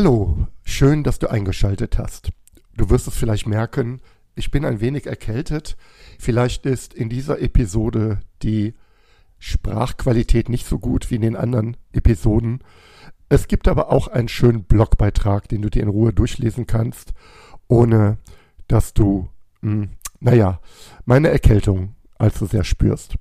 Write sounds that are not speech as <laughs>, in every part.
Hallo, schön, dass du eingeschaltet hast. Du wirst es vielleicht merken, ich bin ein wenig erkältet. Vielleicht ist in dieser Episode die Sprachqualität nicht so gut wie in den anderen Episoden. Es gibt aber auch einen schönen Blogbeitrag, den du dir in Ruhe durchlesen kannst, ohne dass du, mh, hm, naja, meine Erkältung allzu sehr spürst.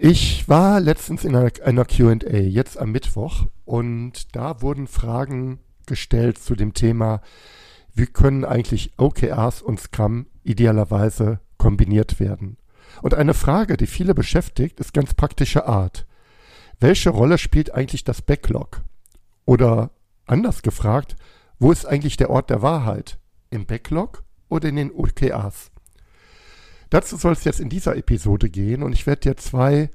Ich war letztens in einer, QA, jetzt am Mittwoch, und da wurden Fragen gestellt zu dem Thema, wie können eigentlich OKRs und Scrum idealerweise kombiniert werden. Und eine Frage, die viele beschäftigt, ist ganz praktischer Art. Welche Rolle spielt eigentlich das Backlog? Oder anders gefragt, wo ist eigentlich der Ort der Wahrheit? Im Backlog oder in den OKRs? Dazu soll es jetzt in dieser Episode gehen und ich werde dir zwei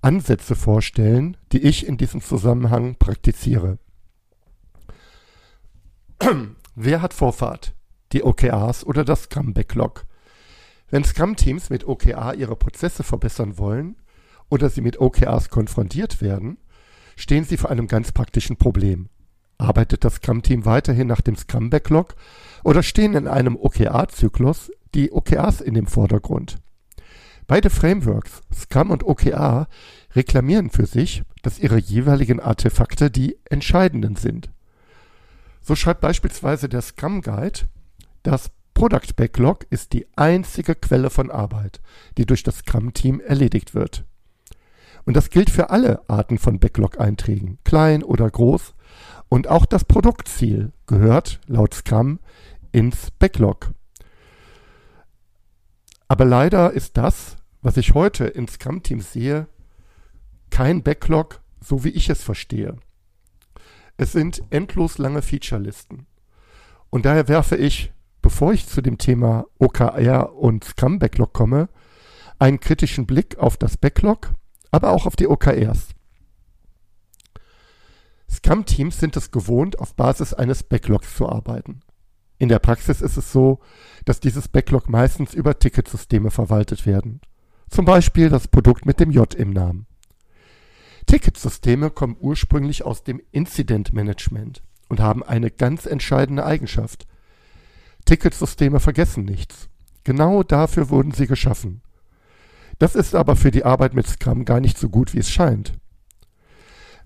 Ansätze vorstellen, die ich in diesem Zusammenhang praktiziere. <clears throat> Wer hat Vorfahrt? Die OKRs oder das Scrum Backlog? Wenn Scrum-Teams mit OKR ihre Prozesse verbessern wollen oder sie mit OKRs konfrontiert werden, stehen sie vor einem ganz praktischen Problem. Arbeitet das Scrum-Team weiterhin nach dem Scrum Backlog oder stehen in einem OKR-Zyklus die OKRs in dem Vordergrund. Beide Frameworks, Scrum und OKR, reklamieren für sich, dass ihre jeweiligen Artefakte die entscheidenden sind. So schreibt beispielsweise der Scrum Guide, das Product Backlog ist die einzige Quelle von Arbeit, die durch das Scrum-Team erledigt wird. Und das gilt für alle Arten von Backlog-Einträgen, klein oder groß. Und auch das Produktziel gehört laut Scrum ins Backlog. Aber leider ist das, was ich heute in Scrum-Teams sehe, kein Backlog, so wie ich es verstehe. Es sind endlos lange Featurelisten. Und daher werfe ich, bevor ich zu dem Thema OKR und Scrum Backlog komme, einen kritischen Blick auf das Backlog, aber auch auf die OKRs. Scrum-Teams sind es gewohnt, auf Basis eines Backlogs zu arbeiten. In der Praxis ist es so, dass dieses Backlog meistens über Ticketsysteme verwaltet werden. Zum Beispiel das Produkt mit dem J im Namen. Ticketsysteme kommen ursprünglich aus dem Incident Management und haben eine ganz entscheidende Eigenschaft. Ticketsysteme vergessen nichts. Genau dafür wurden sie geschaffen. Das ist aber für die Arbeit mit Scrum gar nicht so gut, wie es scheint.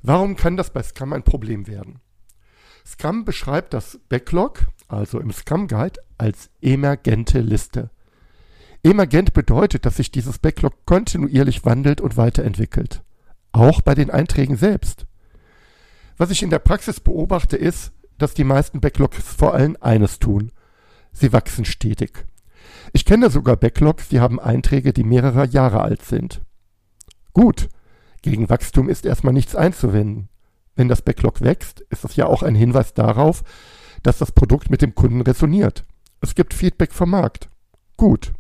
Warum kann das bei Scrum ein Problem werden? Scrum beschreibt das Backlog, also im Scrum Guide, als emergente Liste. Emergent bedeutet, dass sich dieses Backlog kontinuierlich wandelt und weiterentwickelt. Auch bei den Einträgen selbst. Was ich in der Praxis beobachte, ist, dass die meisten Backlogs vor allem eines tun. Sie wachsen stetig. Ich kenne sogar Backlogs, die haben Einträge, die mehrere Jahre alt sind. Gut, gegen Wachstum ist erstmal nichts einzuwenden. Wenn das Backlog wächst, ist das ja auch ein Hinweis darauf, dass das Produkt mit dem Kunden resoniert. Es gibt Feedback vom Markt. Gut.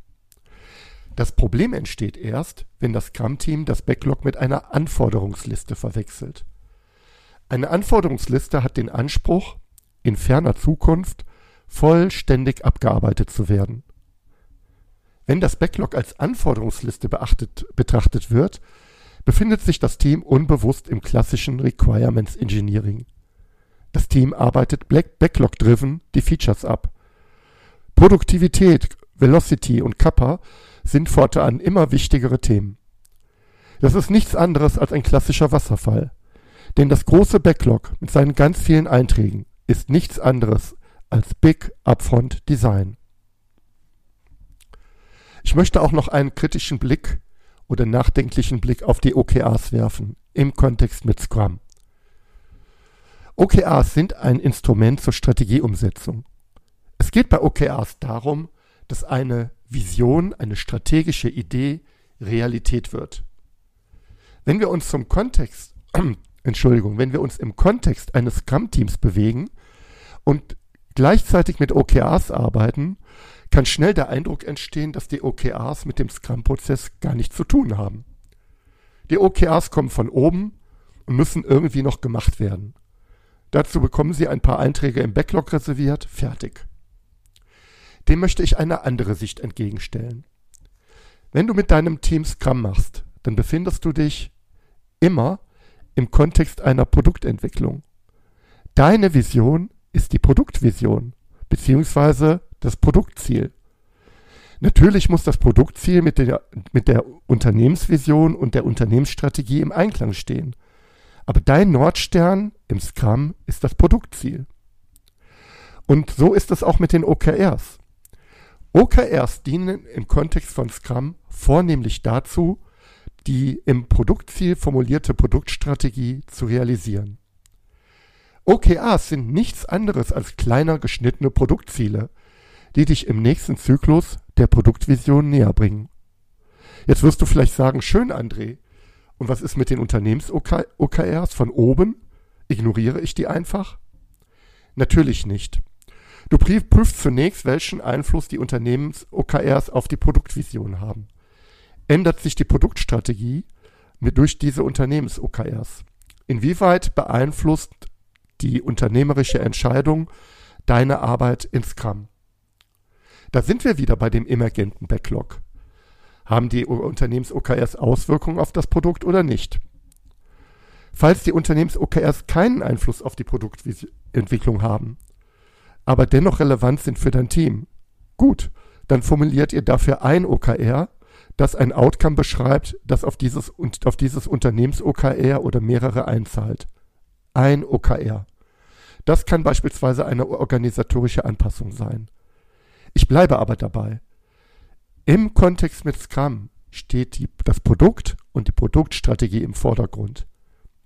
Das Problem entsteht erst, wenn das Scrum-Team das Backlog mit einer Anforderungsliste verwechselt. Eine Anforderungsliste hat den Anspruch, in ferner Zukunft vollständig abgearbeitet zu werden. Wenn das Backlog als Anforderungsliste beachtet, betrachtet wird, befindet sich das Team unbewusst im klassischen Requirements Engineering. Das Team arbeitet Backlog-driven die Features ab. Produktivität, Velocity und Kappa sind fortan immer wichtigere Themen. Das ist nichts anderes als ein klassischer Wasserfall. Denn das große Backlog mit seinen ganz vielen Einträgen ist nichts anderes als Big Upfront Design. Ich möchte auch noch einen kritischen Blick oder nachdenklichen Blick auf die OKRs werfen im Kontext mit Scrum. OKRs sind ein Instrument zur Strategieumsetzung. Es geht bei OKRs darum, dass eine Vision, eine strategische Idee Realität wird. Wenn wir uns zum Kontext, <clears throat> Entschuldigung, wenn wir uns im Kontext eines Scrum-Teams bewegen und gleichzeitig mit OKRs arbeiten, kann schnell der Eindruck entstehen, dass die OKRs mit dem Scrum-Prozess gar nichts zu tun haben. Die OKRs kommen von oben und müssen irgendwie noch gemacht werden. Dazu bekommen Sie ein paar Einträge im Backlog reserviert, fertig. Dem möchte ich eine andere Sicht entgegenstellen. Wenn du mit deinem Team Scrum machst, dann befindest du dich immer im Kontext einer Produktentwicklung. Deine Vision ist die Produktvision beziehungsweise das Produktziel. Natürlich muss das Produktziel mit der, mit der Unternehmensvision und der Unternehmensstrategie im Einklang stehen. Aber dein Nordstern im Scrum ist das Produktziel. Und so ist es auch mit den OKRs. OKRs dienen im Kontext von Scrum vornehmlich dazu, die im Produktziel formulierte Produktstrategie zu realisieren. OKRs sind nichts anderes als kleiner geschnittene Produktziele, die dich im nächsten Zyklus der Produktvision näher bringen. Jetzt wirst du vielleicht sagen, schön André, und was ist mit den Unternehmens-OKRs von oben? Ignoriere ich die einfach? Natürlich nicht. Du prüfst zunächst, welchen Einfluss die Unternehmens-OKRs auf die Produktvision haben. Ändert sich die Produktstrategie durch diese Unternehmens-OKRs? Inwieweit beeinflusst die unternehmerische Entscheidung deine Arbeit in Scrum? Da sind wir wieder bei dem emergenten Backlog. Haben die Unternehmens-OKRs Auswirkungen auf das Produkt oder nicht? Falls die Unternehmens-OKRs keinen Einfluss auf die Produktentwicklung haben, aber dennoch relevant sind für dein Team, gut, dann formuliert ihr dafür ein OKR, das ein Outcome beschreibt, das auf dieses, auf dieses Unternehmens-OKR oder mehrere einzahlt. Ein OKR. Das kann beispielsweise eine organisatorische Anpassung sein. Ich bleibe aber dabei. Im Kontext mit Scrum steht die, das Produkt und die Produktstrategie im Vordergrund.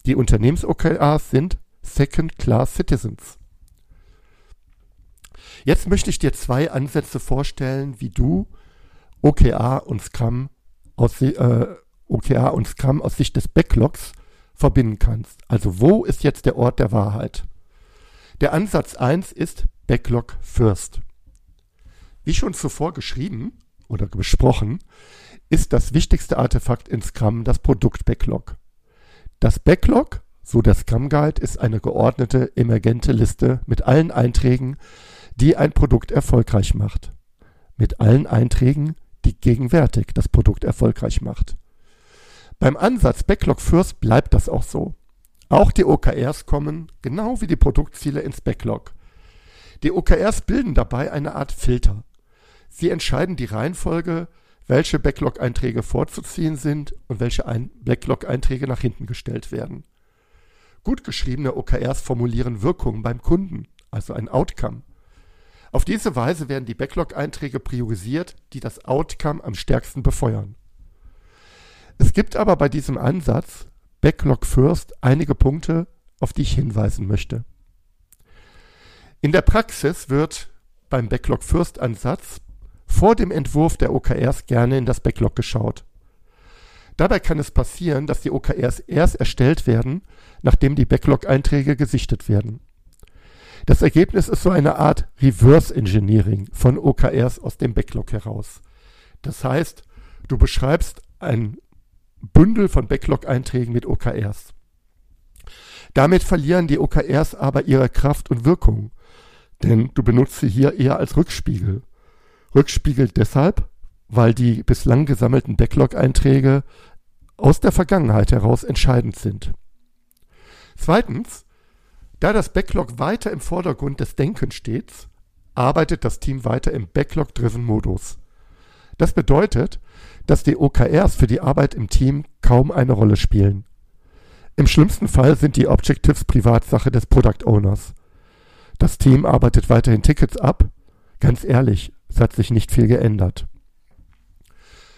Die Unternehmens-OKRs sind Second-Class Citizens. Jetzt möchte ich dir zwei Ansätze vorstellen, wie du OKR und Scrum aus, äh, OKR und Scrum aus Sicht des Backlogs verbinden kannst. Also wo ist jetzt der Ort der Wahrheit? Der Ansatz 1 ist Backlog First. Wie schon zuvor geschrieben oder besprochen, ist das wichtigste Artefakt in Scrum das Produkt-Backlog. Das Backlog, so der Scrum Guide, ist eine geordnete, emergente Liste mit allen Einträgen, die ein Produkt erfolgreich macht. Mit allen Einträgen, die gegenwärtig das Produkt erfolgreich macht. Beim Ansatz Backlog First bleibt das auch so. Auch die OKRs kommen, genau wie die Produktziele, ins Backlog. Die OKRs bilden dabei eine Art Filter. Sie entscheiden die Reihenfolge, welche Backlog-Einträge vorzuziehen sind und welche Backlog-Einträge nach hinten gestellt werden. Gut geschriebene OKRs formulieren Wirkungen beim Kunden, also ein Outcome. Auf diese Weise werden die Backlog-Einträge priorisiert, die das Outcome am stärksten befeuern. Es gibt aber bei diesem Ansatz Backlog First einige Punkte, auf die ich hinweisen möchte. In der Praxis wird beim Backlog First Ansatz vor dem Entwurf der OKRs gerne in das Backlog geschaut. Dabei kann es passieren, dass die OKRs erst erstellt werden, nachdem die Backlog-Einträge gesichtet werden. Das Ergebnis ist so eine Art Reverse Engineering von OKRs aus dem Backlog heraus. Das heißt, du beschreibst ein Bündel von Backlog-Einträgen mit OKRs. Damit verlieren die OKRs aber ihre Kraft und Wirkung, denn du benutzt sie hier eher als Rückspiegel rückspiegelt deshalb, weil die bislang gesammelten Backlog-Einträge aus der Vergangenheit heraus entscheidend sind. Zweitens, da das Backlog weiter im Vordergrund des Denkens steht, arbeitet das Team weiter im Backlog-Driven-Modus. Das bedeutet, dass die OKRs für die Arbeit im Team kaum eine Rolle spielen. Im schlimmsten Fall sind die Objectives Privatsache des Product Owners. Das Team arbeitet weiterhin Tickets ab. Ganz ehrlich, es hat sich nicht viel geändert.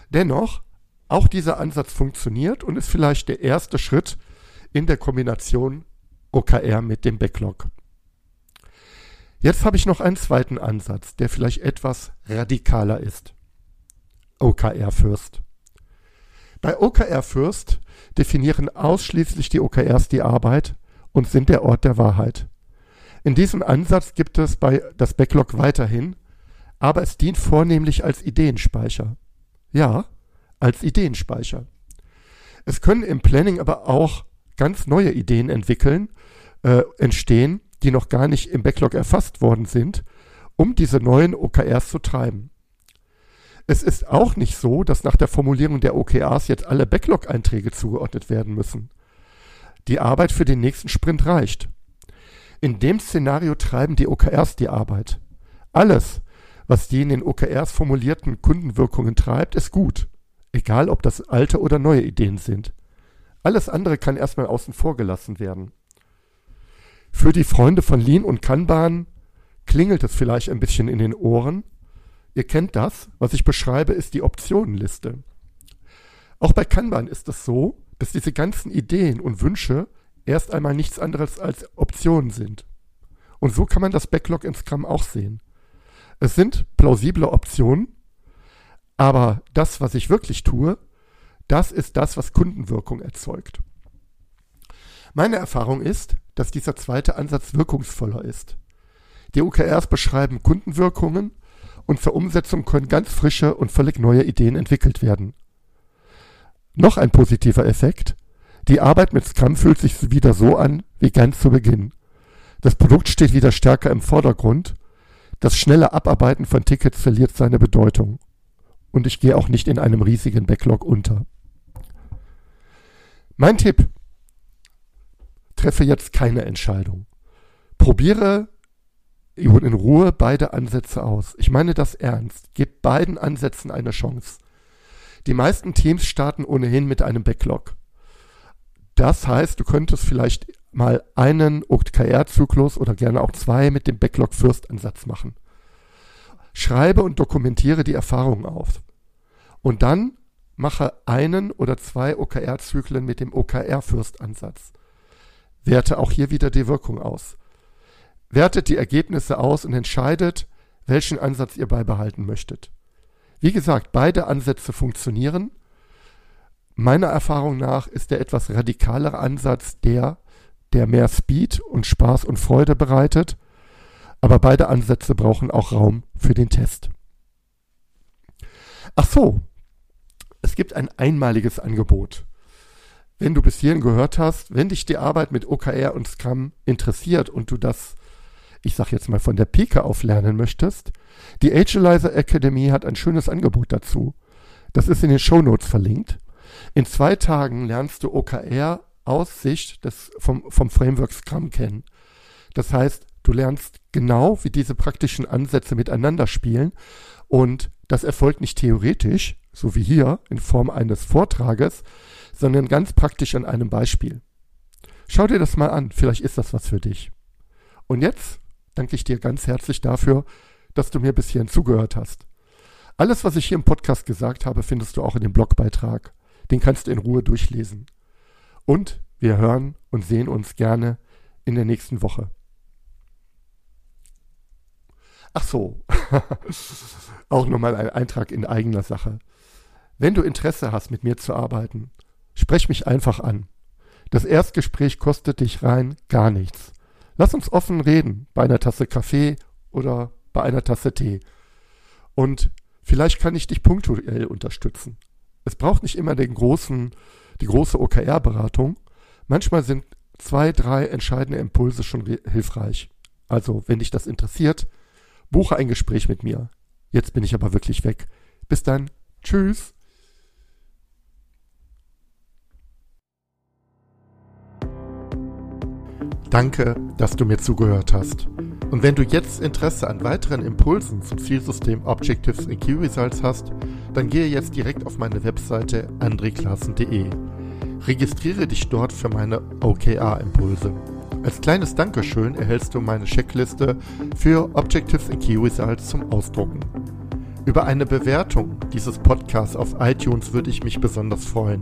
Dennoch, auch dieser Ansatz funktioniert und ist vielleicht der erste Schritt in der Kombination OKR mit dem Backlog. Jetzt habe ich noch einen zweiten Ansatz, der vielleicht etwas radikaler ist. OKR First. Bei OKR Fürst definieren ausschließlich die OKRs die Arbeit und sind der Ort der Wahrheit. In diesem Ansatz gibt es bei das Backlog weiterhin, aber es dient vornehmlich als Ideenspeicher. Ja, als Ideenspeicher. Es können im Planning aber auch ganz neue Ideen entwickeln, äh, entstehen, die noch gar nicht im Backlog erfasst worden sind, um diese neuen OKRs zu treiben. Es ist auch nicht so, dass nach der Formulierung der OKRs jetzt alle Backlog-Einträge zugeordnet werden müssen. Die Arbeit für den nächsten Sprint reicht. In dem Szenario treiben die OKRs die Arbeit. Alles, was die in den OKRs formulierten Kundenwirkungen treibt, ist gut. Egal, ob das alte oder neue Ideen sind. Alles andere kann erstmal außen vor gelassen werden. Für die Freunde von Lean und Kanban klingelt es vielleicht ein bisschen in den Ohren. Ihr kennt das. Was ich beschreibe, ist die Optionenliste. Auch bei Kanban ist es so, dass diese ganzen Ideen und Wünsche erst einmal nichts anderes als Optionen sind. Und so kann man das Backlog in Scrum auch sehen. Es sind plausible Optionen, aber das, was ich wirklich tue, das ist das, was Kundenwirkung erzeugt. Meine Erfahrung ist, dass dieser zweite Ansatz wirkungsvoller ist. Die OKRs beschreiben Kundenwirkungen und zur Umsetzung können ganz frische und völlig neue Ideen entwickelt werden. Noch ein positiver Effekt. Die Arbeit mit Scrum fühlt sich wieder so an wie ganz zu Beginn. Das Produkt steht wieder stärker im Vordergrund. Das schnelle Abarbeiten von Tickets verliert seine Bedeutung. Und ich gehe auch nicht in einem riesigen Backlog unter. Mein Tipp. Treffe jetzt keine Entscheidung. Probiere in Ruhe beide Ansätze aus. Ich meine das ernst. Gib beiden Ansätzen eine Chance. Die meisten Teams starten ohnehin mit einem Backlog. Das heißt, du könntest vielleicht mal einen OKR-Zyklus oder gerne auch zwei mit dem Backlog-First-Ansatz machen. Schreibe und dokumentiere die Erfahrungen auf. Und dann mache einen oder zwei OKR-Zyklen mit dem OKR-First-Ansatz. Werte auch hier wieder die Wirkung aus. Wertet die Ergebnisse aus und entscheidet, welchen Ansatz ihr beibehalten möchtet. Wie gesagt, beide Ansätze funktionieren. Meiner Erfahrung nach ist der etwas radikalere Ansatz der, der mehr Speed und Spaß und Freude bereitet. Aber beide Ansätze brauchen auch Raum für den Test. Ach so, es gibt ein einmaliges Angebot. Wenn du bis hierhin gehört hast, wenn dich die Arbeit mit OKR und Scrum interessiert und du das ich sage jetzt mal von der Pike auf lernen möchtest, die Agilizer Academy hat ein schönes Angebot dazu. Das ist in den Show Notes verlinkt. In zwei Tagen lernst du OKR aus Sicht des, vom, vom Framework Scrum kennen. Das heißt, du lernst genau, wie diese praktischen Ansätze miteinander spielen und das erfolgt nicht theoretisch, so wie hier in Form eines Vortrages, sondern ganz praktisch an einem Beispiel. Schau dir das mal an, vielleicht ist das was für dich. Und jetzt danke ich dir ganz herzlich dafür, dass du mir bis hierhin zugehört hast. Alles, was ich hier im Podcast gesagt habe, findest du auch in dem Blogbeitrag. Den kannst du in Ruhe durchlesen. Und wir hören und sehen uns gerne in der nächsten Woche. Ach so, <laughs> auch nochmal ein Eintrag in eigener Sache. Wenn du Interesse hast, mit mir zu arbeiten, sprech mich einfach an. Das Erstgespräch kostet dich rein gar nichts. Lass uns offen reden bei einer Tasse Kaffee oder bei einer Tasse Tee. Und vielleicht kann ich dich punktuell unterstützen. Es braucht nicht immer den großen, die große OKR-Beratung. Manchmal sind zwei, drei entscheidende Impulse schon hilfreich. Also, wenn dich das interessiert, buche ein Gespräch mit mir. Jetzt bin ich aber wirklich weg. Bis dann. Tschüss. Danke, dass du mir zugehört hast. Und wenn du jetzt Interesse an weiteren Impulsen zum Zielsystem Objectives in Key Results hast, dann gehe jetzt direkt auf meine Webseite andreklassen.de. Registriere dich dort für meine OKR-Impulse. Als kleines Dankeschön erhältst du meine Checkliste für Objectives in Key Results zum Ausdrucken. Über eine Bewertung dieses Podcasts auf iTunes würde ich mich besonders freuen.